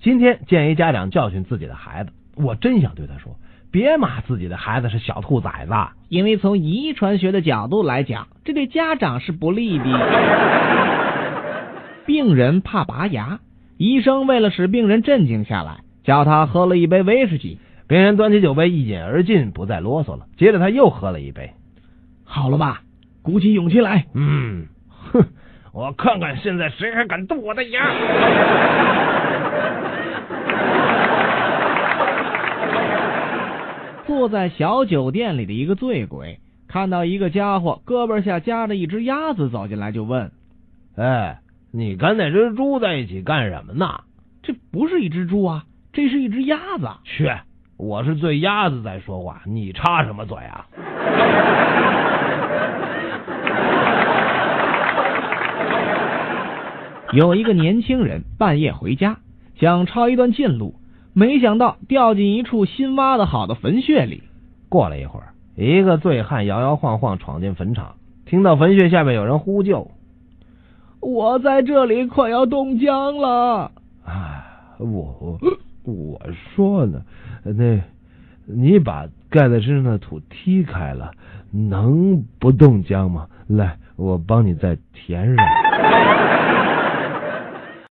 今天见一家长教训自己的孩子，我真想对他说：别骂自己的孩子是小兔崽子，因为从遗传学的角度来讲，这对家长是不利的。病人怕拔牙，医生为了使病人镇静下来，叫他喝了一杯威士忌。病人端起酒杯一饮而尽，不再啰嗦了。接着他又喝了一杯，好了吧？鼓起勇气来。嗯，哼，我看看现在谁还敢动我的牙。坐在小酒店里的一个醉鬼，看到一个家伙胳膊下夹着一只鸭子走进来，就问：“哎，你跟那只猪在一起干什么呢？”“这不是一只猪啊，这是一只鸭子。”“去。”我是对鸭子在说话，你插什么嘴啊？有一个年轻人半夜回家，想抄一段近路，没想到掉进一处新挖的好的坟穴里。过了一会儿，一个醉汉摇摇晃晃闯进坟场，听到坟穴下面有人呼救：“我在这里快要冻僵了。”啊，我。我说呢，那，你把盖在身上的土踢开了，能不冻僵吗？来，我帮你再填上。